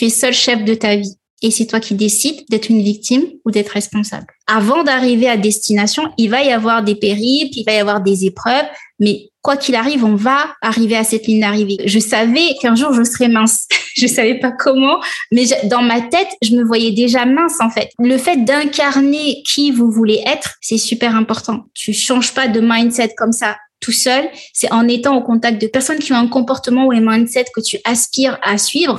tu es seul chef de ta vie. Et c'est toi qui décides d'être une victime ou d'être responsable. Avant d'arriver à destination, il va y avoir des périples, il va y avoir des épreuves, mais quoi qu'il arrive, on va arriver à cette ligne d'arrivée. Je savais qu'un jour je serais mince. je savais pas comment, mais dans ma tête, je me voyais déjà mince en fait. Le fait d'incarner qui vous voulez être, c'est super important. Tu changes pas de mindset comme ça tout seul, c'est en étant au contact de personnes qui ont un comportement ou un mindset que tu aspires à suivre.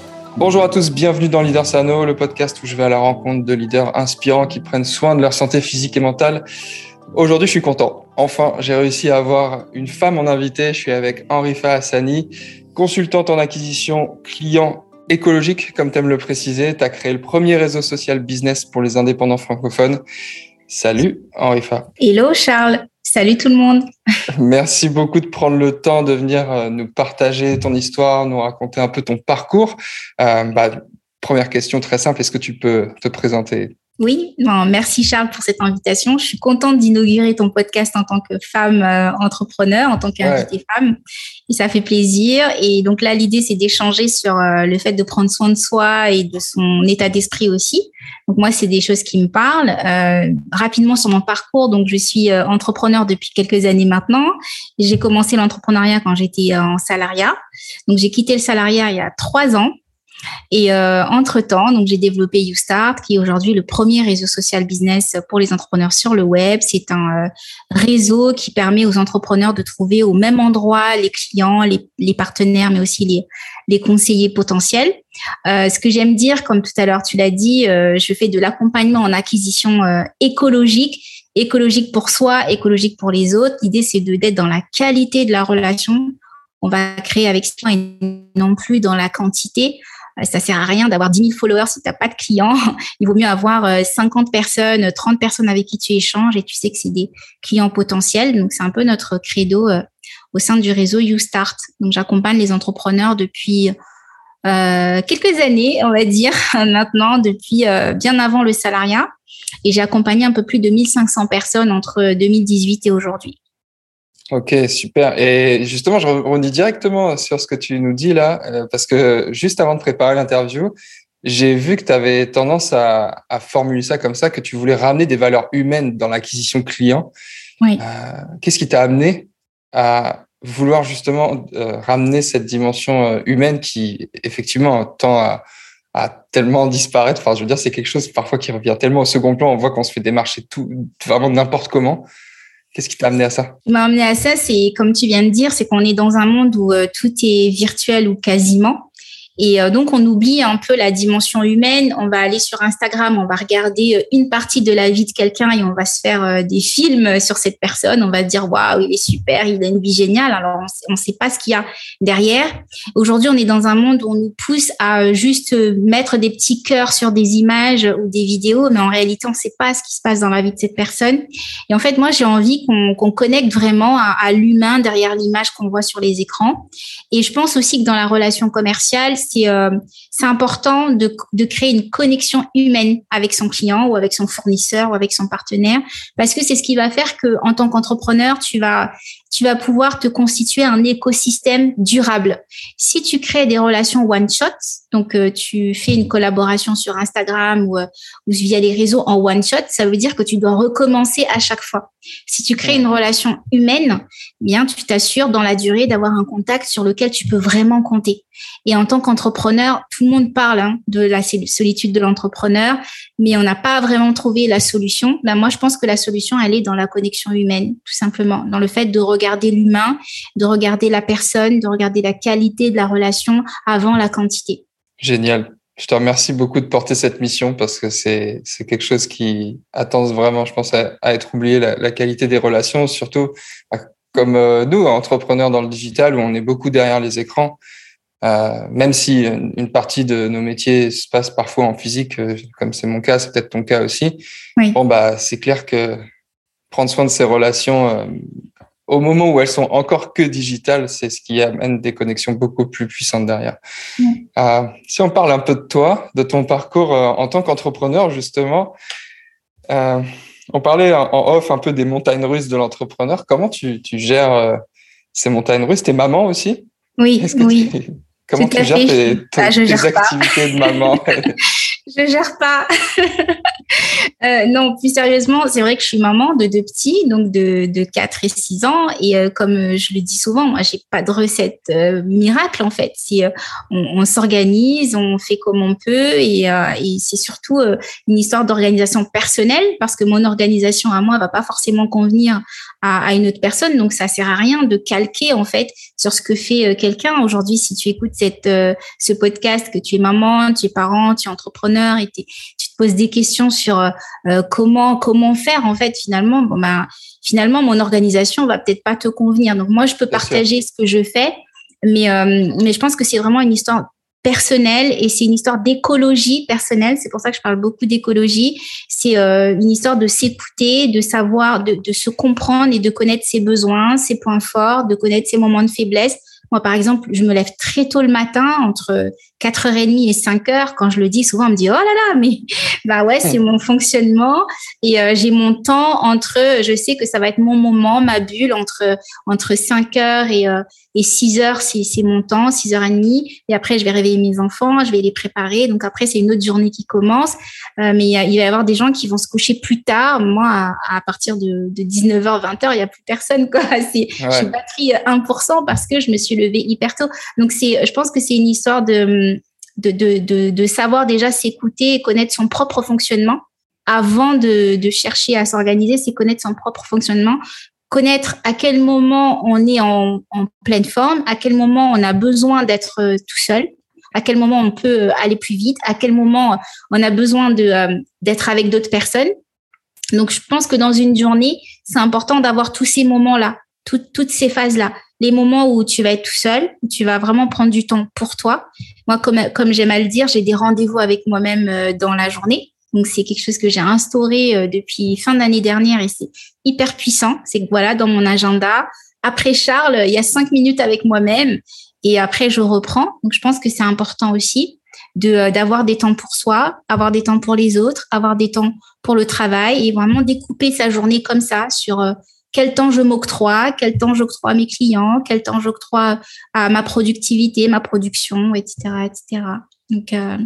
Bonjour à tous, bienvenue dans Leader Sano, le podcast où je vais à la rencontre de leaders inspirants qui prennent soin de leur santé physique et mentale. Aujourd'hui, je suis content. Enfin, j'ai réussi à avoir une femme en invité. Je suis avec Henrifa Hassani, consultante en acquisition client écologique, comme tu aimes le préciser. Tu as créé le premier réseau social business pour les indépendants francophones. Salut, Henrifa. Hello, Charles. Salut tout le monde. Merci beaucoup de prendre le temps de venir euh, nous partager ton histoire, nous raconter un peu ton parcours. Euh, bah, première question très simple, est-ce que tu peux te présenter? Oui, merci Charles pour cette invitation. Je suis contente d'inaugurer ton podcast en tant que femme euh, entrepreneur, en tant qu'invitée femme. Et ça fait plaisir. Et donc là, l'idée, c'est d'échanger sur euh, le fait de prendre soin de soi et de son état d'esprit aussi. Donc moi, c'est des choses qui me parlent. Euh, rapidement sur mon parcours, donc je suis entrepreneur depuis quelques années maintenant. J'ai commencé l'entrepreneuriat quand j'étais en salariat. Donc j'ai quitté le salariat il y a trois ans et euh, entre-temps, donc j'ai développé YouStart, qui est aujourd'hui le premier réseau social business pour les entrepreneurs sur le web. C'est un euh, réseau qui permet aux entrepreneurs de trouver au même endroit les clients, les, partenaires, mais aussi les, les conseillers potentiels. Euh, ce que j'aime dire, comme tout à l'heure tu l'as dit, euh, je fais de l'accompagnement en acquisition euh, écologique écologique pour soi, écologique pour les autres. L'idée, c'est d'être dans la qualité de la relation. On va créer avec soi et non plus dans la quantité. Euh, ça sert à rien d'avoir 10 000 followers si tu n'as pas de clients. Il vaut mieux avoir 50 euh, personnes, 30 personnes avec qui tu échanges et tu sais que c'est des clients potentiels. Donc, c'est un peu notre credo euh, au sein du réseau YouStart. Donc, j'accompagne les entrepreneurs depuis quelques années, on va dire, maintenant, depuis bien avant le salariat. Et j'ai accompagné un peu plus de 1500 personnes entre 2018 et aujourd'hui. Ok, super. Et justement, je rebondis directement sur ce que tu nous dis là, euh, parce que juste avant de préparer l'interview, j'ai vu que tu avais tendance à, à, formuler ça comme ça, que tu voulais ramener des valeurs humaines dans l'acquisition client. Oui. Euh, Qu'est-ce qui t'a amené à vouloir justement euh, ramener cette dimension humaine qui, effectivement, tend à, à, tellement disparaître? Enfin, je veux dire, c'est quelque chose parfois qui revient tellement au second plan. On voit qu'on se fait démarcher tout, vraiment n'importe comment. Qu'est-ce qui t'a amené à ça? Ce qui m'a amené à ça, c'est comme tu viens de dire, c'est qu'on est dans un monde où euh, tout est virtuel ou quasiment. Et euh, donc, on oublie un peu la dimension humaine. On va aller sur Instagram, on va regarder euh, une partie de la vie de quelqu'un et on va se faire euh, des films sur cette personne. On va dire, waouh, il est super, il a une vie géniale. Alors, on ne sait pas ce qu'il y a derrière. Aujourd'hui, on est dans un monde où on nous pousse à juste mettre des petits cœurs sur des images ou des vidéos, mais en réalité, on ne sait pas ce qui se passe dans la vie de cette personne. Et en fait, moi, j'ai envie qu'on connecte vraiment à, à l'humain derrière l'image qu'on voit sur les écrans. Et je pense aussi que dans la relation commerciale, c'est euh, c'est important de, de créer une connexion humaine avec son client ou avec son fournisseur ou avec son partenaire parce que c'est ce qui va faire que en tant qu'entrepreneur, tu vas tu vas pouvoir te constituer un écosystème durable. Si tu crées des relations one shot, donc euh, tu fais une collaboration sur Instagram ou, euh, via les réseaux en one shot, ça veut dire que tu dois recommencer à chaque fois. Si tu crées une relation humaine, eh bien tu t'assures dans la durée d'avoir un contact sur lequel tu peux vraiment compter. Et en tant qu'entrepreneur, tout le monde parle hein, de la solitude de l'entrepreneur, mais on n'a pas vraiment trouvé la solution. Ben, moi, je pense que la solution, elle est dans la connexion humaine, tout simplement, dans le fait de regarder l'humain, de regarder la personne, de regarder la qualité de la relation avant la quantité. Génial. Je te remercie beaucoup de porter cette mission parce que c'est quelque chose qui attend vraiment, je pense, à, être oublié, la, la, qualité des relations, surtout bah, comme euh, nous, entrepreneurs dans le digital, où on est beaucoup derrière les écrans. Euh, même si une partie de nos métiers se passe parfois en physique, euh, comme c'est mon cas, c'est peut-être ton cas aussi. Bon, bah, c'est clair que prendre soin de ces relations euh, au moment où elles sont encore que digitales, c'est ce qui amène des connexions beaucoup plus puissantes derrière. Euh, si on parle un peu de toi, de ton parcours en tant qu'entrepreneur, justement, on parlait en off un peu des montagnes russes de l'entrepreneur. Comment tu, tu gères ces montagnes russes? T'es maman aussi? Oui, oui. Comment tu gères tes, ah, activités de maman? Je gère pas. euh, non, plus sérieusement, c'est vrai que je suis maman de deux petits, donc de, de 4 et 6 ans. Et euh, comme je le dis souvent, moi, j'ai pas de recette euh, miracle, en fait. Euh, on, s'organise, on fait comme on peut. Et, et c'est surtout une histoire d'organisation personnelle, parce que mon organisation à moi va pas forcément convenir à, à, une autre personne. Donc, ça sert à rien de calquer, en fait, sur ce que fait quelqu'un. Aujourd'hui, si tu écoutes cette, ce podcast, que tu es maman, tu es parent, tu es entrepreneur et tu te poses des questions sur euh, comment comment faire en fait finalement bon ben finalement mon organisation va peut-être pas te convenir donc moi je peux partager ce que je fais mais euh, mais je pense que c'est vraiment une histoire personnelle et c'est une histoire d'écologie personnelle. C'est pour ça que je parle beaucoup d'écologie. C'est euh, une histoire de s'écouter de savoir de, de se comprendre et de connaître ses besoins ses points forts de connaître ses moments de faiblesse moi, par exemple, je me lève très tôt le matin, entre 4h30 et 5h. Quand je le dis, souvent, on me dit, oh là là, mais bah ouais, c'est mon fonctionnement. Et euh, j'ai mon temps entre, je sais que ça va être mon moment, ma bulle, entre, entre 5h et, euh, et 6h, c'est mon temps, 6h30. Et après, je vais réveiller mes enfants, je vais les préparer. Donc après, c'est une autre journée qui commence. Euh, mais il, va y avoir des gens qui vont se coucher plus tard. Moi, à, à partir de, de 19h, 20h, il n'y a plus personne. Quoi. Ouais. Je suis batterie 1% parce que je me suis levée hyper tôt. Donc c'est, je pense que c'est une histoire de de, de, savoir déjà s'écouter et connaître son propre fonctionnement avant de, chercher à s'organiser, c'est connaître son propre fonctionnement, connaître à quel moment on est en, pleine forme, à quel moment on a besoin d'être euh, tout seul, à quel moment on peut euh, aller plus vite, à quel moment on a besoin de euh, d'être avec d'autres personnes. Donc, je pense que dans une journée, c'est important d'avoir tous ces moments-là, toutes ces phases-là les moments où tu vas être tout seul, tu vas vraiment prendre du temps pour toi. Moi, comme, comme j'aime à le dire, j'ai des rendez-vous avec moi-même euh, dans la journée. Donc, c'est quelque chose que j'ai instauré euh, depuis fin d'année dernière et c'est hyper puissant. C'est que voilà, dans mon agenda, après Charles, il y a cinq minutes avec moi-même et après, je reprends. Donc, je pense que c'est important aussi de euh, d'avoir des temps pour soi, avoir des temps pour les autres, avoir des temps pour le travail et vraiment découper sa journée comme ça sur quel temps je m'octroie, quel temps j'octroie à mes clients, quel temps j'octroie à ma productivité, ma production, etc., etc. Donc euh,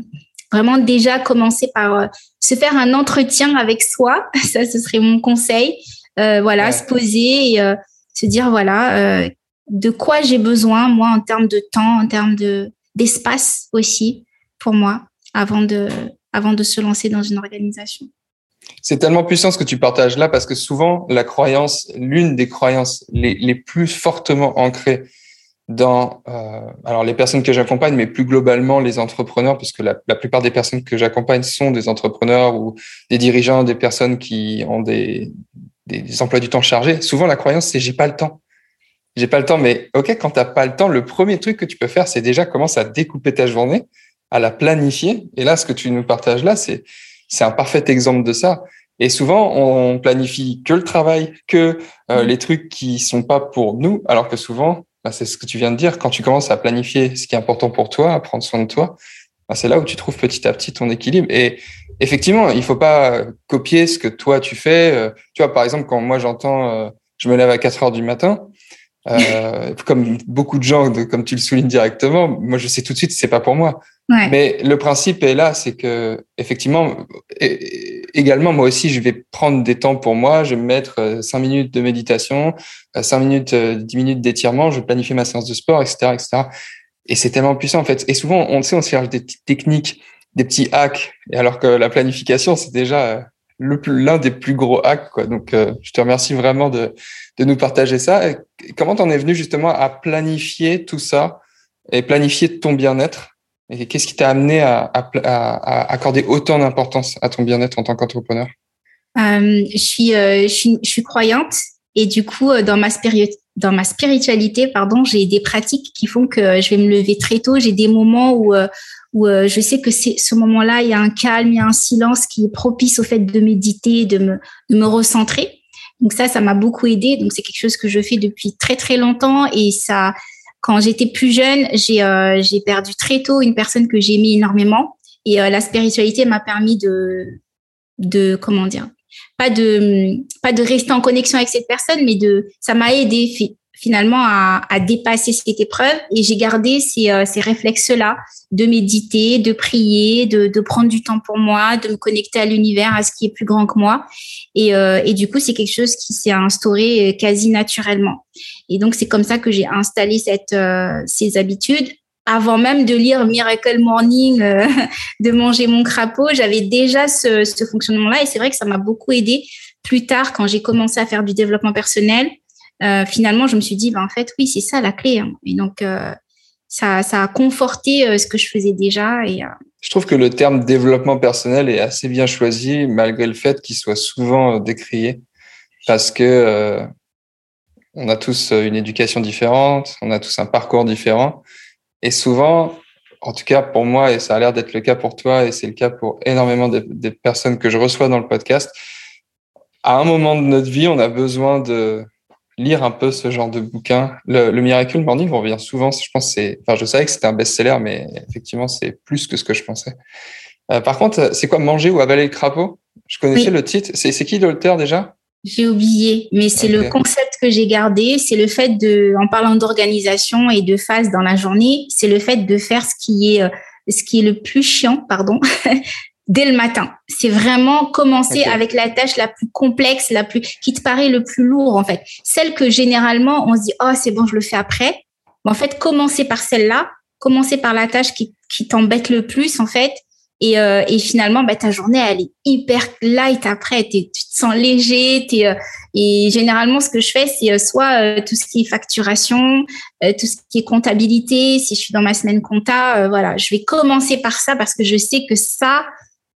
vraiment déjà commencer par euh, se faire un entretien avec soi, ça ce serait mon conseil. Euh, voilà, se poser et se dire voilà de quoi j'ai besoin moi en termes de temps, en termes de d'espace aussi pour moi avant de avant de se lancer dans une organisation. C'est tellement puissant ce que tu partages là parce que souvent la croyance, l'une des croyances les, plus fortement ancrées dans euh, alors les personnes que j'accompagne, mais plus globalement les entrepreneurs, puisque la, plupart des personnes que j'accompagne sont des entrepreneurs ou des dirigeants, des personnes qui ont des, des, des emplois du temps chargés. Souvent la croyance c'est j'ai pas le temps. J'ai pas le temps, mais ok, quand t'as pas le temps, le premier truc que tu peux faire, c'est déjà commencer à découper ta journée, à la planifier. Et là, ce que tu nous partages là, c'est c'est un parfait exemple de ça. Et souvent, on planifie que le travail, que euh, mm. les trucs qui sont pas pour nous, alors que souvent, bah, c'est ce que tu viens de dire, quand tu commences à planifier ce qui est important pour toi, à prendre soin de toi, bah, c'est là où tu trouves petit à petit ton équilibre. Et effectivement, il faut pas copier ce que toi tu fais. Euh, tu vois, par exemple, quand moi j'entends, euh, je me lève à 4 heures du matin, euh, comme beaucoup de gens, de, comme tu le soulignes directement, moi je sais tout de suite c'est pas pour moi. Ouais. Mais le principe est là, c'est que effectivement, également moi aussi je vais prendre des temps pour moi, je vais me mettre euh, cinq minutes de méditation, euh, cinq minutes, dix minutes d'étirement, je vais planifier ma séance de sport, etc., etc. Et c'est tellement puissant en fait. Et souvent on sait on se cherche des petites techniques, des petits hacks, et alors que la planification c'est déjà l'un des plus gros hacks. Quoi. Donc, euh, je te remercie vraiment de, de nous partager ça. Comment t'en es venu justement à planifier tout ça et planifier ton bien-être? Et qu'est-ce qui t'a amené à, à, accorder autant d'importance à ton bien-être en tant qu'entrepreneur? Euh, je, suis, euh, je, suis, je suis croyante Et du coup, dans ma, dans ma spiritualité, pardon, j'ai des pratiques qui font que je vais me lever très tôt. J'ai des moments où, où je sais que c'est ce moment-là, il y a un calme, il y a un silence qui est propice au fait de méditer, de me, de me recentrer. Donc ça, ça m'a beaucoup aidé. Donc c'est quelque chose que je fais depuis très très longtemps et ça, quand j'étais plus jeune, j'ai euh, perdu très tôt une personne que j'aimais énormément et euh, la spiritualité m'a permis de de comment dire pas de pas de rester en connexion avec cette personne, mais de ça m'a aidé finalement à, à, dépasser cette épreuve et j'ai gardé ces, euh, réflexes-là de méditer, de prier, de, prendre du temps pour moi, de me connecter à l'univers, à ce qui est plus grand que moi. Et, euh, du coup, c'est quelque chose qui s'est instauré euh, quasi naturellement. Et donc, c'est comme ça que j'ai installé ces habitudes. Avant même de lire Miracle Morning, de manger mon crapaud, j'avais déjà ce, ce fonctionnement-là et c'est vrai que ça m'a beaucoup aidé plus tard quand j'ai commencé à faire du développement personnel euh, finalement, je me suis dit, ben, en fait, oui, c'est ça la clé. Hein. Et donc, euh, ça, ça, a conforté euh, ce que je faisais déjà. Et, je trouve que le terme développement personnel est assez bien choisi, malgré le fait qu'il soit souvent décrié, parce que on a tous une éducation différente, on a tous un parcours différent, et souvent, en tout cas pour moi, et ça a l'air d'être le cas pour toi, et c'est le cas pour énormément des personnes que je reçois dans le podcast, à un moment de notre vie, on a besoin de lire un peu ce genre de bouquin. Le, Miracle Morning revient souvent. Je pense c'est, enfin, je savais que c'était un best-seller, mais effectivement, c'est plus que ce que je pensais. Euh, par contre, c'est quoi manger ou avaler le crapaud Je connaissais le titre. C'est, qui l'auteur déjà? J'ai oublié, mais c'est le concept que j'ai gardé. C'est le fait de, en parlant d'organisation et de phase dans la journée, c'est le fait de faire ce qui est euh, ce qui est le plus chiant, pardon, dès le matin. C'est vraiment commencer avec la tâche la plus complexe, la plus qui te paraît le plus lourd en fait. Celle que généralement on se dit oh c'est bon je le fais après. Mais en fait commencer par celle-là, commencer par la tâche qui, qui t'embête le plus en fait. Et, euh, et finalement bah, ta journée elle est hyper light après. tu te sens léger. Es, euh, et généralement ce que je fais c'est euh, soit tout ce qui est facturation, tout ce qui est comptabilité. Si je suis dans ma semaine compta, voilà, je vais commencer par ça parce que je sais que ça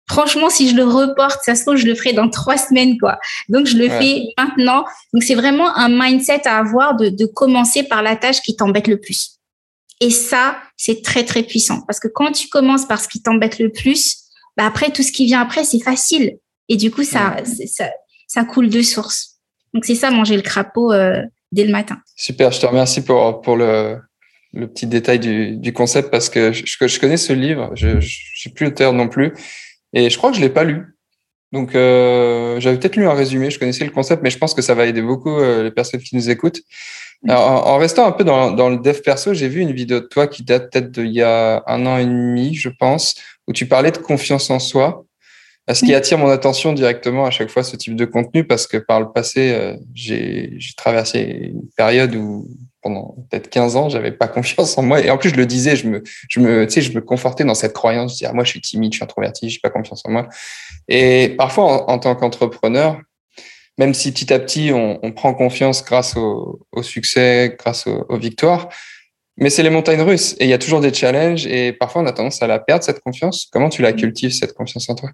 franchement, si je le reporte, ça se trouve, je le ferai dans trois semaines, quoi. Donc, je le fais maintenant. Donc, c'est vraiment un mindset à avoir de, de commencer par la tâche qui t'embête le plus. Et ça, c'est très, très puissant. Parce que quand tu commences par ce qui t'embête le plus, bah après, tout ce qui vient après, c'est facile. Et du coup, ça, ça, ça coule de source. Donc, c'est ça, manger le crapaud euh, dès le matin. Super, je te remercie pour, pour le, le petit détail du, du concept parce que je, je connais ce livre, je ne suis plus auteur non plus, et je crois que je l'ai pas lu. Donc, euh, j'avais peut-être lu un résumé, je connaissais le concept, mais je pense que ça va aider beaucoup euh, les personnes qui nous écoutent. Alors, en, restant un peu dans, dans le dev perso, j'ai vu une vidéo de toi qui date peut-être d'il y a un an et demi, je pense, où tu parlais de confiance en soi. Ce qui attire mon attention directement à chaque fois, ce type de contenu, parce que par le passé, euh, j'ai traversé une période où pendant peut-être 15 ans, j'avais pas confiance en moi. Et en plus, je le disais, je me, je me, tu sais, je me confortais dans cette croyance. Je disais, ah, moi, je suis timide, je suis introverti, j'ai pas confiance en moi. Et parfois, en, tant qu'entrepreneur, même si petit à petit, on, on prend confiance grâce au, au succès, grâce aux victoires, mais c'est les montagnes russes et il y a toujours des challenges et parfois on a tendance à la perdre, cette confiance. Comment tu la cultives, cette confiance en toi?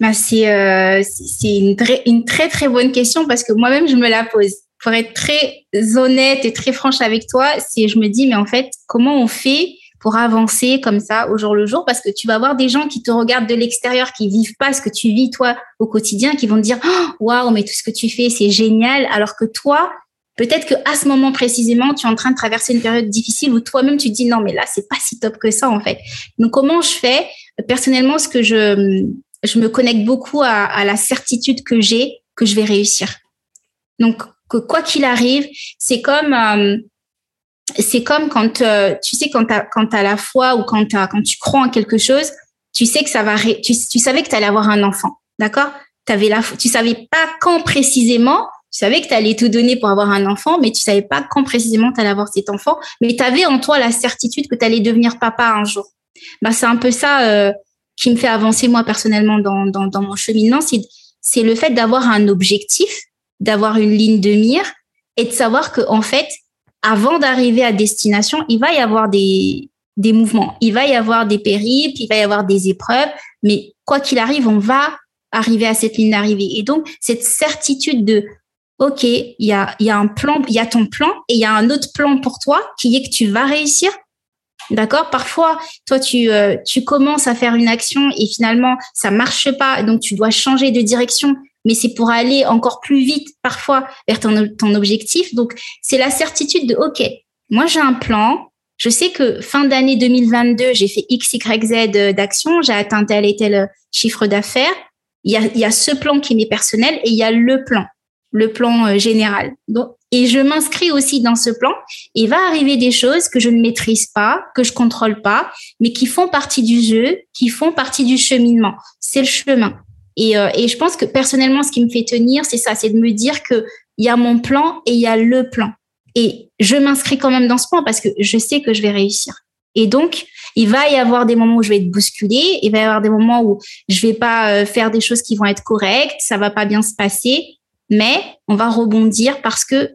Bah, C'est euh, une, très, très bonne question parce que moi-même, je me la pose. Pour être très honnête et très franche avec toi, c'est je me dis mais en fait comment on fait pour avancer comme ça au jour le jour? Parce que tu vas avoir des gens qui te regardent de l'extérieur qui vivent pas ce que tu vis toi au quotidien qui vont te dire oh, waouh mais tout ce que tu fais c'est génial. Alors que toi peut-être que à ce moment précisément tu es en train de traverser une période difficile où toi-même tu te dis non mais là c'est pas si top que ça en fait. Donc comment je fais? Personnellement ce que je je me connecte beaucoup à, la certitude que j'ai que je vais réussir donc que quoi qu'il arrive, c'est comme euh, c'est comme quand euh, tu sais quand tu quand as la foi ou quand tu crois en quelque chose, tu sais que ça va tu, savais que tu allais avoir un enfant, d'accord? Tu avais la tu savais pas quand précisément, tu savais que tu allais tout donner pour avoir un enfant, mais tu savais pas quand précisément tu allais avoir cet enfant, mais tu avais en toi la certitude que tu allais devenir papa un jour. Bah c'est un peu ça euh, qui me fait avancer moi personnellement dans dans, dans mon cheminement, c'est le fait d'avoir un objectif d'avoir une ligne de mire et de savoir que en fait, avant d'arriver à destination, il va y avoir des des mouvements, il va y avoir des périples, il va y avoir des épreuves, mais quoi qu'il arrive, on va arriver à cette ligne d'arrivée. Et donc cette certitude de OK, il y a, y a un plan, il y a ton plan et il y a un autre plan pour toi qui est que tu vas réussir. D'accord? Parfois, toi, tu, euh, tu commences à faire une action et finalement, ça marche pas. Donc, tu dois changer de direction, mais c'est pour aller encore plus vite, parfois, vers ton, objectif. Donc, c'est la certitude de, OK, moi, j'ai un plan. Je sais que fin d'année 2022, j'ai fait X, Y, Z d'actions. J'ai atteint tel et tel chiffre d'affaires. Il y a, ce plan qui m'est personnel et il y a le plan le plan euh, général. Et je m'inscris aussi dans ce plan. Il va arriver des choses que je ne maîtrise pas, que je contrôle pas, mais qui font partie du jeu, qui font partie du cheminement. C'est le chemin. Et, euh, et je pense que personnellement, ce qui me fait tenir, c'est ça, c'est de me dire que il y a mon plan et il y a le plan. Et je m'inscris quand même dans ce plan parce que je sais que je vais réussir. Et donc, il va y avoir des moments où je vais être bousculée, il va y avoir des moments où je vais pas euh, faire des choses qui vont être correctes, ça va pas bien se passer mais on va rebondir parce que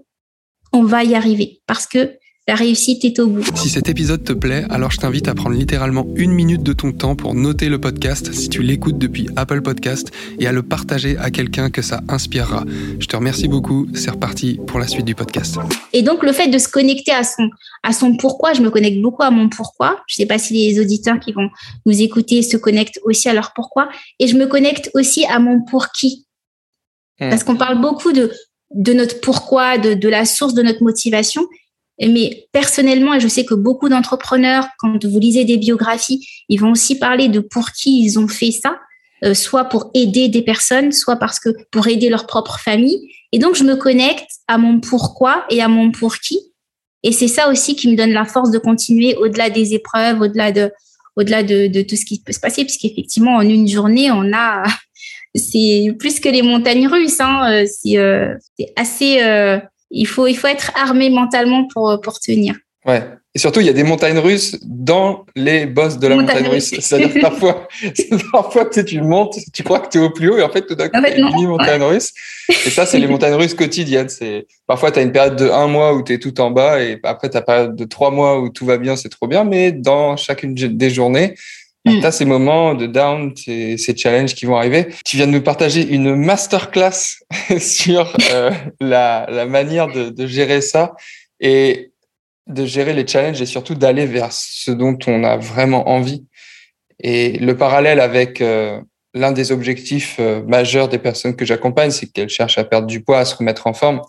on va y arriver, parce que la réussite est au bout. Si cet épisode te plaît, alors je t'invite à prendre littéralement une minute de ton temps pour noter le podcast si tu l'écoutes depuis Apple Podcast et à le partager à quelqu'un que ça inspirera. Je te remercie beaucoup. C'est reparti pour la suite du podcast. Et donc le fait de se connecter à son à son pourquoi, je me connecte beaucoup à mon pourquoi. Je sais pas si les auditeurs qui vont nous écouter se connectent aussi à leur pourquoi et je me connecte aussi à mon pour qui. Parce qu'on parle beaucoup de, de notre pourquoi, de, de la source de notre motivation. Mais personnellement, et je sais que beaucoup d'entrepreneurs, quand vous lisez des biographies, ils vont aussi parler de pour qui ils ont fait ça, euh, soit pour aider des personnes, soit parce que pour aider leur propre famille. Et donc, je me connecte à mon pourquoi et à mon pour qui. Et c'est ça aussi qui me donne la force de continuer au-delà des épreuves, au-delà de, au-delà de, de tout ce qui peut se passer, puisqu'effectivement, en une journée, on a c'est plus que les montagnes russes. Hein. Euh, euh, c'est assez. Euh, il faut il faut être armé mentalement pour pour tenir. Ouais. Et surtout, il y a des montagnes russes dans les bosses de la montagne, russe. C'est-à-dire parfois, parfois tu, tu montes, tu crois que tu es au plus haut et en fait, tout d'un coup, tu une montagne russe. Et ça, c'est les montagnes russes quotidiennes. C'est Parfois, tu as une période de un mois où tu es tout en bas et après, tu as une période de trois mois où tout va bien, c'est trop bien. Mais dans chacune des journées, Mm. Tu as ces moments de down, ces, ces, challenges qui vont arriver. Tu viens de nous partager une masterclass sur euh, la, la, manière de, de, gérer ça et de gérer les challenges et surtout d'aller vers ce dont on a vraiment envie. Et le parallèle avec euh, l'un des objectifs euh, majeurs des personnes que j'accompagne, c'est qu'elles cherchent à perdre du poids, à se remettre en forme.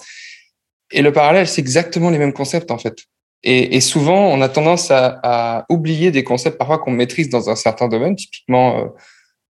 Et le parallèle, c'est exactement les mêmes concepts en fait. Et, et, souvent, on a tendance à, à, oublier des concepts parfois qu'on maîtrise dans un certain domaine, typiquement euh,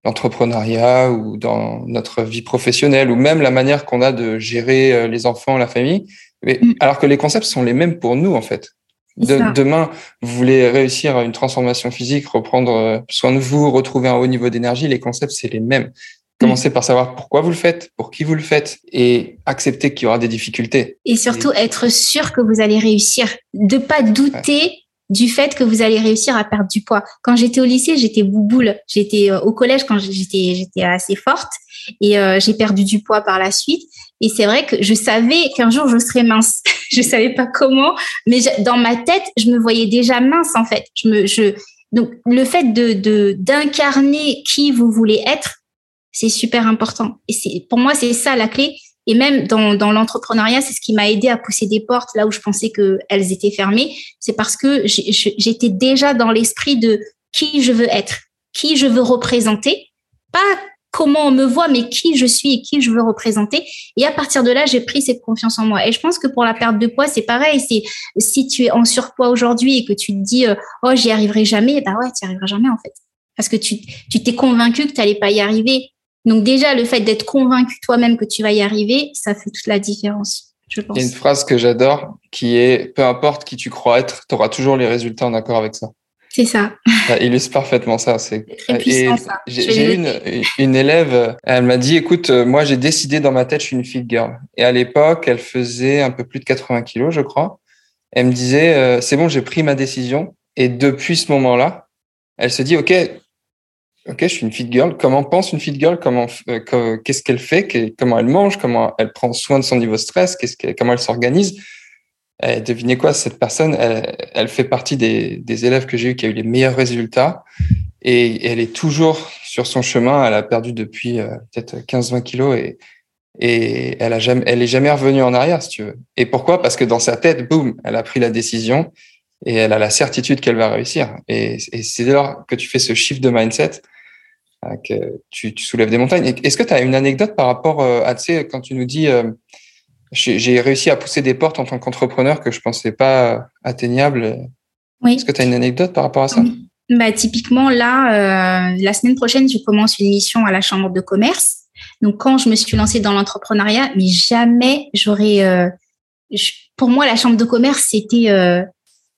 l'entrepreneuriat ou dans notre vie professionnelle, ou même la manière qu'on a de gérer euh, les enfants, la famille. Mais, mm. Alors que les concepts sont les mêmes pour nous, en fait. De, demain, vous voulez réussir une transformation physique, reprendre euh, soin de vous, retrouver un haut niveau d'énergie, les concepts, c'est les mêmes. Commencez par savoir pourquoi vous le faites, pour qui vous le faites et accepter qu'il y aura des difficultés. Et surtout être sûr que vous allez réussir. De pas douter du fait que vous allez réussir à perdre du poids. Quand j'étais au lycée, j'étais bouboule. J'étais euh, au collège quand j'étais j'étais assez forte et euh, j'ai perdu du poids par la suite. Et c'est vrai que je savais qu'un jour je serais mince. je savais pas comment, mais dans ma tête, je me voyais déjà mince en fait. Je me je donc le fait de d'incarner qui vous voulez être, c'est super important. Et c'est, pour moi, c'est ça la clé. Et même dans, l'entrepreneuriat, c'est ce qui m'a aidé à pousser des portes là où je pensais qu'elles étaient fermées. C'est parce que j'étais déjà dans l'esprit de qui je veux être, qui je veux représenter, pas comment on me voit, mais qui je suis et qui je veux représenter. Et à partir de là, j'ai pris cette confiance en moi. Et je pense que pour la perte de poids, c'est pareil. C'est si tu es en surpoids aujourd'hui et que tu te dis oh j'y arriverai jamais, bah ouais, tu arriveras jamais en fait, parce que tu tu t'es convaincu que tu n'allais pas y arriver. Donc déjà, le fait d'être convaincu toi-même que tu vas y arriver, ça fait toute la différence. Je pense. Il y a une phrase que j'adore qui est peu importe qui tu crois être, tu auras toujours les résultats en accord avec ça. C'est ça. Ça illustre parfaitement ça. C'est très puissant, ça. J'ai une, une élève, elle m'a dit, écoute, euh, moi j'ai décidé dans ma tête, je suis une fit girl. Et à l'époque, elle faisait un peu plus de 80 kilos, je crois. Elle me disait, euh, c'est bon, j'ai pris ma décision. Et depuis ce moment-là, elle se dit, OK, ok, je suis une fit girl. Comment pense une fit girl? Comment, euh, qu'est-ce qu'elle fait? Comment elle mange? Comment elle prend soin de son niveau de stress? Comment elle s'organise? Eh, Devinez quoi Cette personne, elle, fait partie des, des élèves que j'ai eu qui a eu les meilleurs résultats et elle est toujours sur son chemin. Elle a perdu depuis euh, peut-être 15-20 kilos et Et elle a jamais, elle est jamais revenue en arrière, si tu veux. Et pourquoi? Parce que dans sa tête, boum, elle a pris la décision et elle a la certitude qu'elle va réussir. Et, c'est dès lors que tu fais ce shift de mindset que tu, soulèves des montagnes. Est-ce que tu as une anecdote par rapport euh, à, tu sais, quand tu nous dis, euh, j'ai réussi à pousser des portes en tant qu'entrepreneur que je pensais pas atteignables. Oui. Est-ce que tu as une anecdote par rapport à ça? Bah, typiquement, là, la semaine prochaine, je commence une mission à la Chambre de commerce. Donc, quand je me suis lancée dans l'entrepreneuriat, mais jamais j'aurais. pour moi, la Chambre de commerce, c'était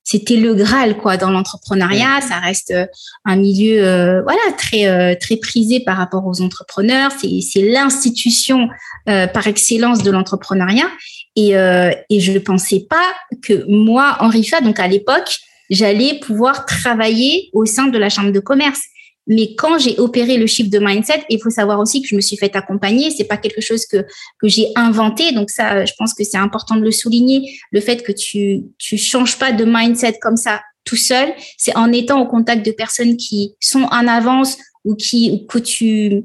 c'était le graal quoi dans l'entrepreneuriat. Ça reste euh, un milieu euh, voilà très euh, très prisé par rapport aux entrepreneurs. C'est c'est l'institution par excellence de l'entrepreneuriat. Et et je ne pensais pas que moi Henri Fa donc à l'époque j'allais pouvoir travailler au sein de la chambre de commerce mais quand j'ai opéré le chiffre de mindset, il faut savoir aussi que je me suis fait accompagner. C'est pas quelque chose que que j'ai inventé. Donc ça, je pense que c'est important de le souligner. Le fait que tu tu changes pas de mindset comme ça tout seul, c'est en étant au contact de personnes qui sont en avance ou qui que tu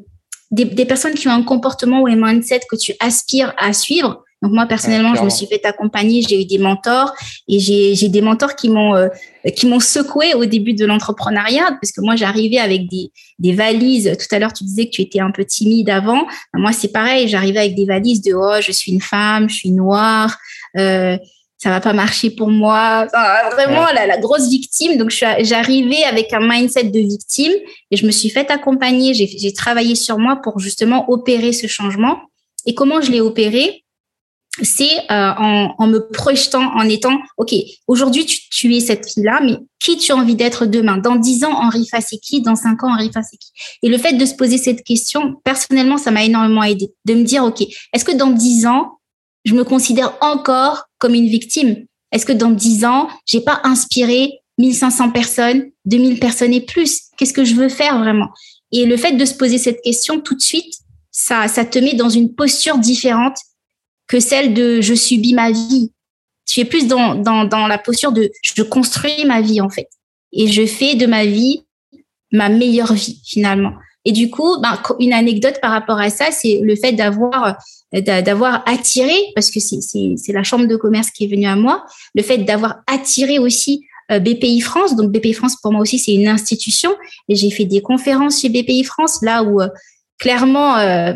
des, des personnes qui ont un comportement ou un mindset que tu aspires à suivre donc moi personnellement, je me suis fait accompagner, j'ai eu des mentors et j'ai des mentors qui m'ont euh, qui m'ont secoué au début de l'entrepreneuriat parce que moi j'arrivais avec des des valises. Tout à l'heure tu disais que tu étais un peu timide avant. Moi c'est pareil, j'arrivais avec des valises de oh je suis une femme, je suis noire. Euh, ça va pas marcher pour moi. vraiment, la, la, grosse victime. Donc, j'arrivais avec un mindset de victime et je me suis fait accompagner. J'ai travaillé sur moi pour justement opérer ce changement. Et comment je l'ai opéré? C'est euh, en, me projetant, en étant, OK, aujourd'hui, tu, tu, es cette fille-là, mais qui tu as envie d'être demain? Dans dix ans, Henri qui? Dans cinq ans, Henri qui? Et le fait de se poser cette question, personnellement, ça m'a énormément aidé. De me dire, OK, est-ce que dans dix ans, je me considère encore comme une victime? Est-ce que dans dix ans, j'ai pas inspiré 1500 personnes, 2000 personnes et plus? Qu'est-ce que je veux faire vraiment? Et le fait de se poser cette question tout de suite, ça, ça te met dans une posture différente que celle de je subis ma vie. Tu es plus dans, dans, dans la posture de je construis ma vie en fait. Et je fais de ma vie ma meilleure vie finalement. Et du coup, ben, une anecdote par rapport à ça, c'est le fait d'avoir d'avoir attiré, parce que c'est la chambre de commerce qui est venue à moi, le fait d'avoir attiré aussi euh, BPI France. Donc BPI France, pour moi aussi, c'est une institution. Et j'ai fait des conférences chez BPI France, là où euh, clairement, euh,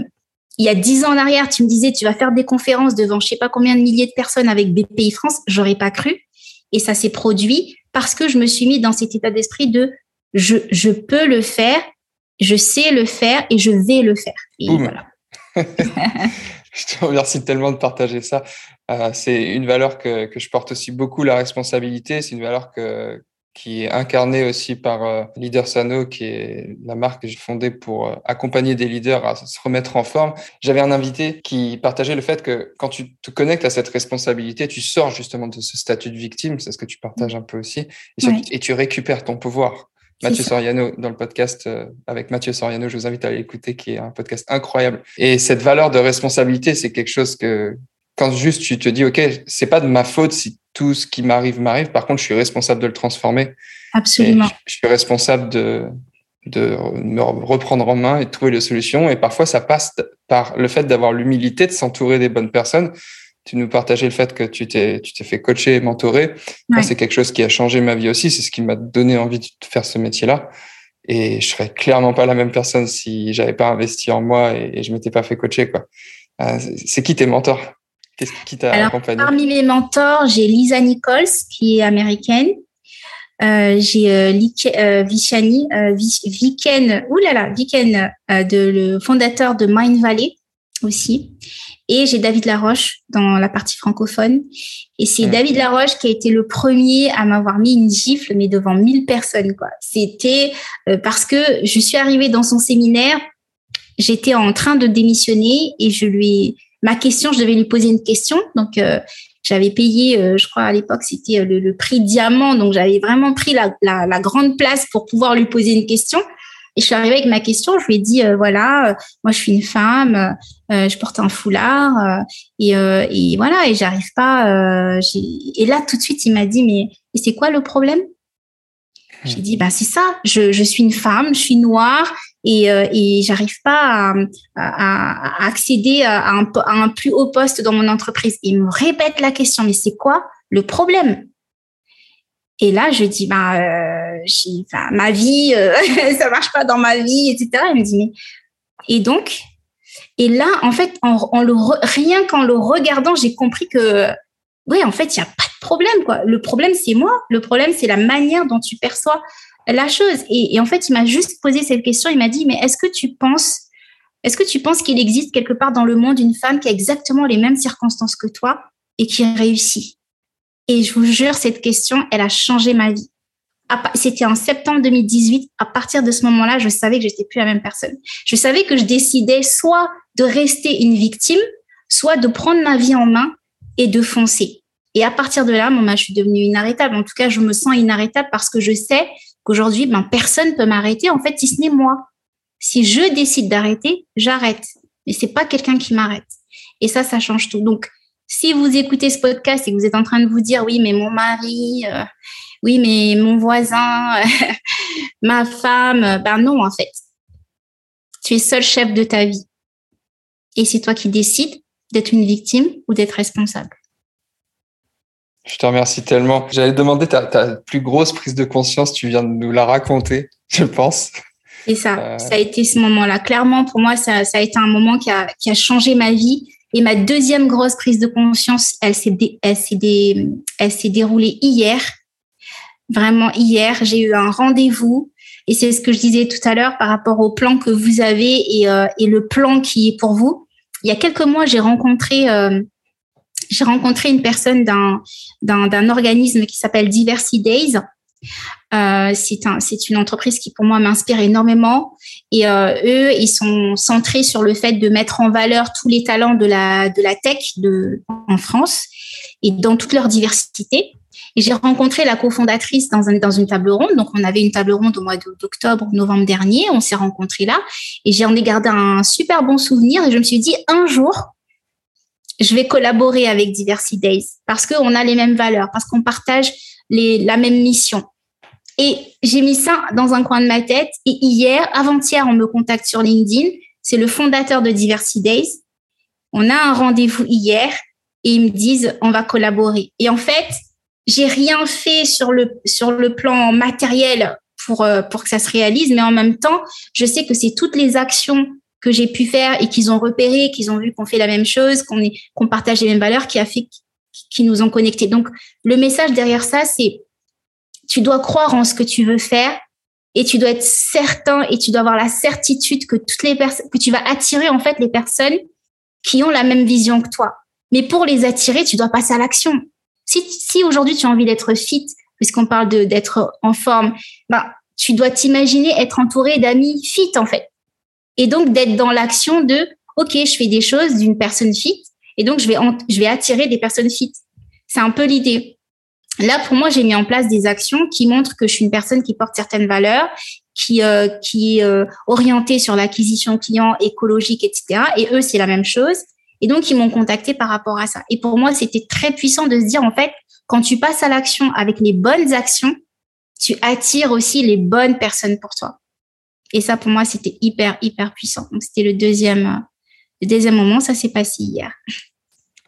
il y a dix ans en arrière, tu me disais, tu vas faire des conférences devant je sais pas combien de milliers de personnes avec BPI France, j'aurais pas cru. Et ça s'est produit parce que je me suis mis dans cet état d'esprit de je, je peux le faire, je sais le faire et je vais le faire. Et voilà. je te remercie tellement de partager ça. Euh, c'est une valeur que, que je porte aussi beaucoup, la responsabilité. C'est une valeur que, qui est incarné aussi par euh, Leader Sano, qui est la marque que j'ai fondée pour euh, accompagner des leaders à se remettre en forme. J'avais un invité qui partageait le fait que quand tu te connectes à cette responsabilité, tu sors justement de ce statut de victime, c'est ce que tu partages un peu aussi, et, tu récupères ton pouvoir. Mathieu Soriano dans le podcast euh, avec Mathieu Soriano, je vous invite à l'écouter, qui est un podcast incroyable. Et cette valeur de responsabilité, c'est quelque chose que quand juste tu te dis, OK, c'est pas de ma faute si tout ce qui m'arrive m'arrive. Par contre, je suis responsable de le transformer. Absolument. Je, suis responsable de, de me reprendre en main et de trouver les solutions. Et parfois, ça passe par le fait d'avoir l'humilité de s'entourer des bonnes personnes. Tu nous partageais le fait que tu t'es, tu t'es fait coacher et mentorer. C'est quelque chose qui a changé ma vie aussi. C'est ce qui m'a donné envie de faire ce métier-là. Et je serais clairement pas la même personne si j'avais pas investi en moi et, et je m'étais pas fait coacher, quoi. Euh, c'est qui tes mentors? Qu'est-ce qui t'a accompagné? Parmi mes mentors, j'ai Lisa Nichols, qui est américaine. Euh, j'ai euh, euh Vishani, euh, Viken, oulala, Viken, euh, de, le fondateur de Mind Valley aussi. Et j'ai David Laroche dans la partie francophone. Et c'est David Laroche qui a été le premier à m'avoir mis une gifle, mais devant mille personnes, quoi. C'était parce que je suis arrivée dans son séminaire, j'étais en train de démissionner et je lui ma question, je devais lui poser une question. Donc, euh, j'avais payé, euh, je crois à l'époque, c'était euh, le, prix diamant. Donc, j'avais vraiment pris la, la, grande place pour pouvoir lui poser une question. Et je suis arrivée avec ma question. Je lui ai dit, voilà, moi, je suis une femme, je porte un foulard. et, et voilà, et j'arrive pas. et là, tout de suite, il m'a dit, mais et c'est quoi le problème? J'ai dit, bah, c'est ça. Je, je suis une femme, je suis noire et, euh, et j'arrive pas à, accéder à un, plus haut poste dans mon entreprise. Il me répète la question, mais c'est quoi le problème? Et là, je dis, bah, euh, ma vie, euh, ça marche pas dans ma vie, etc. Il me dit, mais et donc, et là, en fait, en le rien qu'en le regardant, j'ai compris que oui, en fait, il n'y a pas de problème. Quoi. Le problème, c'est moi. Le problème, c'est la manière dont tu perçois la chose. Et, en fait, il m'a juste posé cette question. Il m'a dit, mais est-ce que tu penses, est-ce que tu penses qu'il existe quelque part dans le monde une femme qui a exactement les mêmes circonstances que toi et qui réussit? Et je vous jure, cette question, elle a changé ma vie. C'était en septembre 2018. À partir de ce moment-là, je savais que j'étais plus la même personne. Je savais que je décidais soit de rester une victime, soit de prendre ma vie en main et de foncer. Et à partir de là, moi, je suis devenue inarrêtable. En tout cas, je me sens inarrêtable parce que je sais qu'aujourd'hui, ben, personne peut m'arrêter, en fait, si ce n'est moi. Si je décide d'arrêter, j'arrête. Mais c'est pas quelqu'un qui m'arrête. Et ça, ça change tout. Donc, si vous écoutez ce podcast et que vous êtes en train de vous dire, oui, mais mon mari, euh, oui, mais mon voisin, ma femme, ben non, en fait. Tu es seul chef de ta vie. Et c'est toi qui décides d'être une victime ou d'être responsable. Je te remercie tellement. J'allais demander ta, ta, plus grosse prise de conscience. Tu viens de nous la raconter, je pense. Et ça, euh. ça a été ce moment-là. Clairement, pour moi, ça, ça, a été un moment qui a, qui a changé ma vie. Et ma deuxième grosse prise de conscience, elle s'est, elle s'est, elle s'est déroulée hier. Vraiment hier, j'ai eu un rendez-vous. Et c'est ce que je disais tout à l'heure par rapport au plan que vous avez et, euh, et le plan qui est pour vous. Il y a quelques mois, j'ai rencontré euh, j'ai rencontré une personne d'un, d'un, organisme qui s'appelle Diversity Days. Euh, c'est, un, c'est une entreprise qui pour moi m'inspire énormément et euh, eux ils sont centrés sur le fait de mettre en valeur tous les talents de la de la tech de en France et dans toute leur diversité et j'ai rencontré la cofondatrice dans, un, dans une table ronde. Donc, on avait une table ronde au mois d'octobre, novembre dernier. On s'est rencontrés là. Et j'en ai gardé un super bon souvenir. Et je me suis dit, un jour, je vais collaborer avec Diversity Days parce qu'on a les mêmes valeurs, parce qu'on partage la même mission. Et j'ai mis ça dans un coin de ma tête. Et hier, avant-hier, on me contacte sur LinkedIn. C'est le fondateur de Diversity Days. On a un rendez-vous hier et ils me disent on va collaborer. Et en fait, j'ai rien fait sur le sur le plan matériel pour euh, pour que ça se réalise, mais en même temps, je sais que c'est toutes les actions que j'ai pu faire et qu'ils ont repéré, qu'ils ont vu qu'on fait la même chose, qu'on est, qu'on partage les mêmes valeurs, qui a fait, qui nous ont connectés. Donc, le message derrière ça, c'est, tu dois croire en ce que tu veux faire et tu dois être certain et tu dois avoir la certitude que toutes les personnes, que tu vas attirer, en fait, les personnes qui ont la même vision que toi. Mais pour les attirer, tu dois passer à l'action. Si, si aujourd'hui tu as envie d'être fit, puisqu'on parle d'être en forme, ben, tu dois t'imaginer être entouré d'amis fit, en fait et donc d'être dans l'action de ok je fais des choses d'une personne fit et donc je vais je vais attirer des personnes fit. C'est un peu l'idée. Là pour moi j'ai mis en place des actions qui montrent que je suis une personne qui porte certaines valeurs qui euh, qui est euh, orientée sur l'acquisition client écologique etc et eux c'est la même chose. Et donc ils m'ont contacté par rapport à ça. Et pour moi c'était très puissant de se dire en fait quand tu passes à l'action avec les bonnes actions tu attires aussi les bonnes personnes pour toi et ça, pour moi, c'était hyper, hyper puissant. Donc, c'était le deuxième, le deuxième moment. Ça s'est passé hier.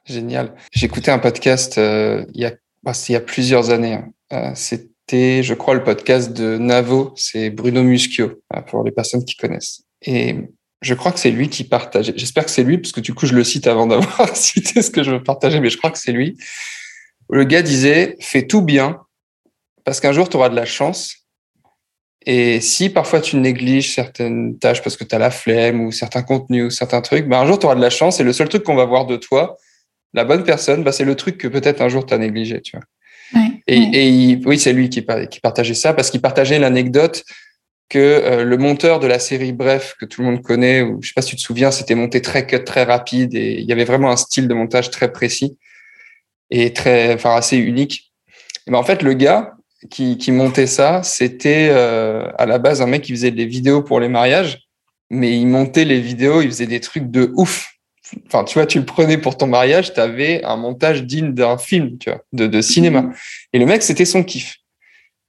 Génial. J'écoutais un podcast euh, il, y a, bah, il y a plusieurs années. Hein. Euh, c'était, je crois, le podcast de Navo. C'est Bruno Muschio, hein, pour les personnes qui connaissent. Et je crois que c'est lui qui partage. J'espère que c'est lui, parce que du coup, je le cite avant d'avoir cité ce que je veux partager, mais je crois que c'est lui. Le gars disait, fais tout bien, parce qu'un jour, tu auras de la chance et si parfois tu négliges certaines tâches parce que tu as la flemme ou certains contenus ou certains trucs, ben un jour tu auras de la chance et le seul truc qu'on va voir de toi, la bonne personne, ben c'est le truc que peut-être un jour tu as négligé. Tu vois. Ouais, et, et oui, c'est lui qui, qui partageait ça parce qu'il partageait l'anecdote que euh, le monteur de la série Bref, que tout le monde connaît, ou je sais pas si tu te souviens, c'était monté très cut, très rapide et il y avait vraiment un style de montage très précis et très, enfin assez unique. Et ben en fait, le gars, qui, qui montait ça, c'était euh, à la base un mec qui faisait des vidéos pour les mariages, mais il montait les vidéos, il faisait des trucs de ouf. Enfin, tu vois, tu le prenais pour ton mariage, tu avais un montage digne d'un film, tu vois, de, de cinéma. Et le mec, c'était son kiff.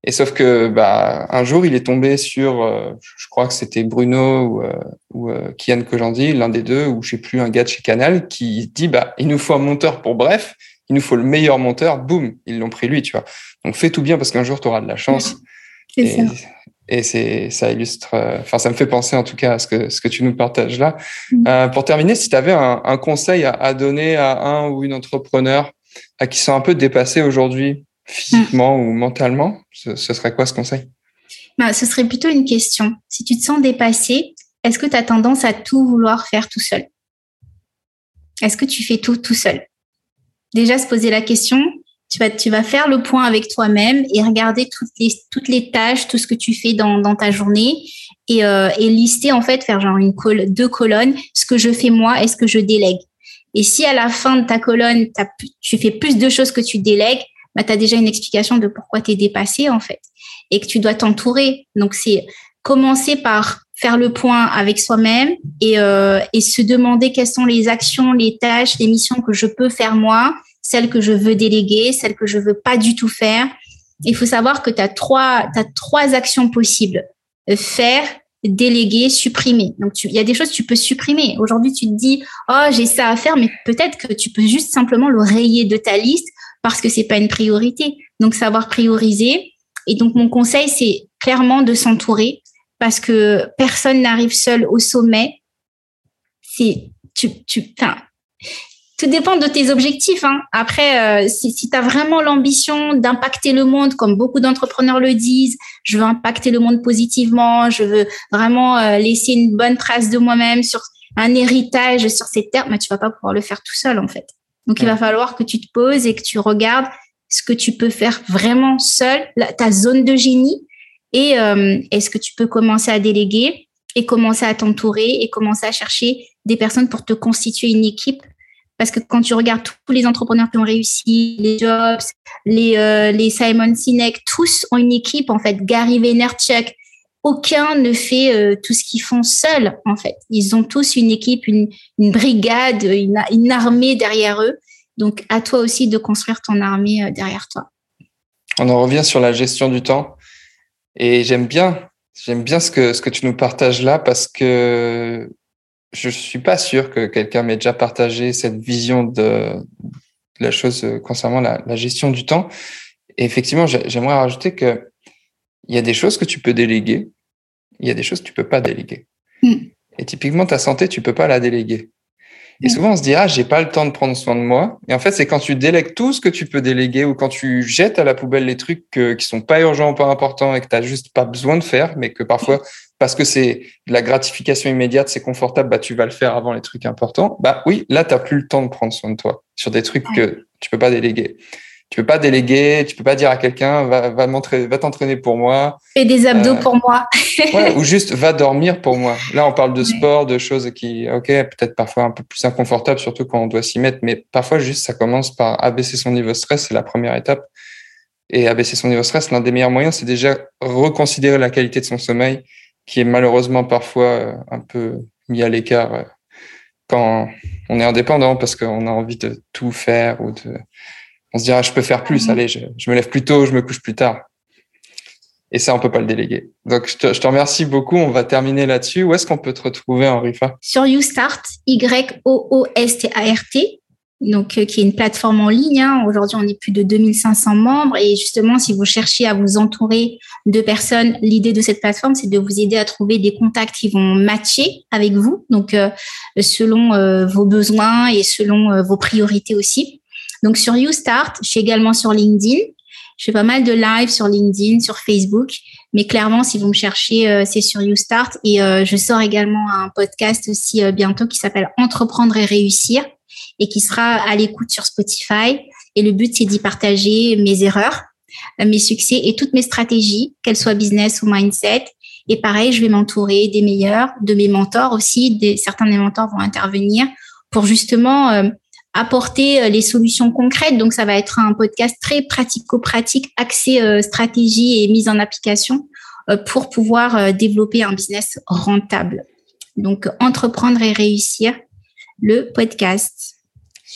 Et sauf que bah, un jour, il est tombé sur, euh, je crois que c'était Bruno ou, euh, ou euh, Kian Kojandi, l'un des deux, ou je sais plus, un gars de chez Canal, qui dit bah il nous faut un monteur pour bref, il nous faut le meilleur monteur. Boum, ils l'ont pris lui, tu vois. Donc fais tout bien parce qu'un jour tu auras de la chance. Et, ça. et c'est ça illustre, enfin ça me fait penser en tout cas à ce que ce que tu nous partages là. Mm. pour terminer, si tu avais un, un conseil à, à donner à un ou une entrepreneur à qui sont un peu dépassés aujourd'hui physiquement ou mentalement, ce, serait quoi ce conseil? Bah, Ce serait plutôt une question. Si tu te sens dépassé, est-ce que tu as tendance à tout vouloir faire tout seul? Est-ce que tu fais tout tout seul? Déjà, se poser la question, tu vas, tu vas faire le point avec toi-même et regarder toutes les, toutes les tâches, tout ce que tu fais dans, dans ta journée et, euh, et lister, en fait, faire genre une col deux colonnes, ce que je fais moi et ce que je délègue. Et si à la fin de ta colonne, tu fais plus de choses que tu délègues, bah, tu as déjà une explication de pourquoi tu es dépassé en fait et que tu dois t'entourer. Donc c'est commencer par faire le point avec soi-même et, euh, et se demander quelles sont les actions, les tâches, les missions que je peux faire moi, celles que je veux déléguer, celles que je veux pas du tout faire. Il faut savoir que tu as trois, trois actions possibles. Faire, déléguer, supprimer. Donc, il y a des choses que tu peux supprimer. Aujourd'hui, tu te dis, oh, j'ai ça à faire, mais peut-être que tu peux juste simplement le rayer de ta liste parce que c'est pas une priorité. Donc savoir prioriser. Et donc mon conseil c'est clairement de s'entourer parce que personne n'arrive seul au sommet. C'est tu tu tout dépend de tes objectifs. Hein. Après, euh, si, si tu as vraiment l'ambition d'impacter le monde, comme beaucoup d'entrepreneurs le disent, je veux impacter le monde positivement, je veux vraiment euh, laisser une bonne trace de moi-même sur un héritage sur ces terres, mais tu vas pas pouvoir le faire tout seul en fait. Donc, il va falloir que tu te poses et que tu regardes ce que tu peux faire vraiment seul, ta zone de génie, et euh, est-ce que tu peux commencer à déléguer et commencer à t'entourer et commencer à chercher des personnes pour te constituer une équipe. Parce que quand tu regardes tous les entrepreneurs qui ont réussi, les Jobs, les, euh, les Simon Sinek, tous ont une équipe, en fait. Gary Vaynerchuk, aucun ne fait euh, tout ce qu'ils font seuls, en fait. Ils ont tous une équipe, une, brigade, une, armée derrière eux. Donc, à toi aussi de construire ton armée euh, derrière toi. On en revient sur la gestion du temps. Et j'aime bien, j'aime bien ce que, ce que tu nous partages là parce que je suis pas sûr que quelqu'un m'ait déjà partagé cette vision de, la chose concernant la, la gestion du temps. Et effectivement, j'aimerais rajouter que il y a des choses que tu peux déléguer, il y a des choses que tu peux pas déléguer. Mm. Et typiquement, ta santé, tu peux pas la déléguer. Et mm. souvent, on se dit, ah, j'ai pas le temps de prendre soin de moi. Et en fait, c'est quand tu délègues tout ce que tu peux déléguer ou quand tu jettes à la poubelle les trucs qui sont pas urgents ou pas importants et que tu n'as juste pas besoin de faire, mais que parfois, parce que c'est de la gratification immédiate, c'est confortable, bah, tu vas le faire avant les trucs importants. Bah oui, là, tu n'as plus le temps de prendre soin de toi sur des trucs que tu peux pas déléguer tu peux pas déléguer, tu peux pas dire à quelqu'un va va va t'entraîner pour moi. Fais des abdos euh, pour moi. ou juste va dormir pour moi. Là, on parle de sport, de choses qui, ok, peut-être parfois un peu plus inconfortable, surtout quand on doit s'y mettre, mais parfois juste ça commence par abaisser son niveau de stress, c'est la première étape. Et abaisser son niveau de stress, l'un des meilleurs moyens, c'est déjà reconsidérer la qualité de son sommeil, qui est malheureusement parfois euh, un peu mis à l'écart euh, quand on est indépendant parce qu'on a envie de tout faire ou de on se dira, je peux faire plus, mhm. allez, je, me lève plus tôt, je me couche plus tard. Et ça, on peut pas le déléguer. Donc, je te, remercie beaucoup. On va terminer là-dessus. Où est-ce qu'on peut te retrouver, Henrifa Sur YouStart, Y-O-O-S-T-A-R-T, donc euh, qui est une plateforme en ligne. Hein. Aujourd'hui, on est plus de 2500 membres. Et justement, si vous cherchez à vous entourer de personnes, l'idée de cette plateforme, c'est de vous aider à trouver des contacts qui vont matcher avec vous, donc euh, selon euh, vos besoins et selon vos priorités aussi. Donc sur YouStart, je suis également sur LinkedIn. Je fais pas mal de live sur LinkedIn, sur Facebook, mais clairement, si vous me cherchez, euh, c'est sur YouStart. Et euh, je sors également un podcast aussi euh, bientôt qui s'appelle Entreprendre et réussir et qui sera à l'écoute sur Spotify. Et le but, c'est d'y partager mes erreurs, mes succès et toutes mes stratégies, qu'elles soient business ou mindset. Et pareil, je vais m'entourer des meilleurs, de mes mentors aussi. Certains des mentors vont intervenir pour justement apporter euh, les solutions concrètes. Donc, ça va être un podcast très pratico-pratique, axé euh, stratégie et mise en application euh, pour pouvoir développer un business rentable. Donc, entreprendre et réussir, le podcast.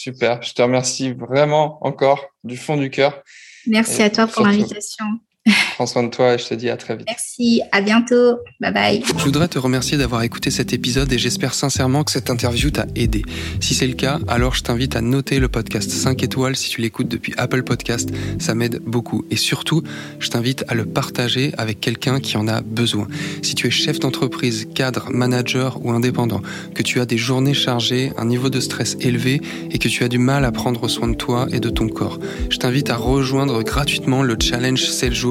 Super, je te remercie vraiment encore du fond du cœur. Merci à toi pour l'invitation. Prends soin de toi et je te dis à très vite. Merci, à bientôt. Bye bye. Je voudrais te remercier d'avoir écouté cet épisode et j'espère sincèrement que cette interview t'a aidé. Si c'est le cas, alors je t'invite à noter le podcast 5 étoiles si tu l'écoutes depuis Apple Podcast. Ça m'aide beaucoup. Et surtout, je t'invite à le partager avec quelqu'un qui en a besoin. Si tu es chef d'entreprise, cadre, manager ou indépendant, que tu as des journées chargées, un niveau de stress élevé et que tu as du mal à prendre soin de toi et de ton corps, je t'invite à rejoindre gratuitement le challenge 7 jours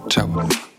Ciao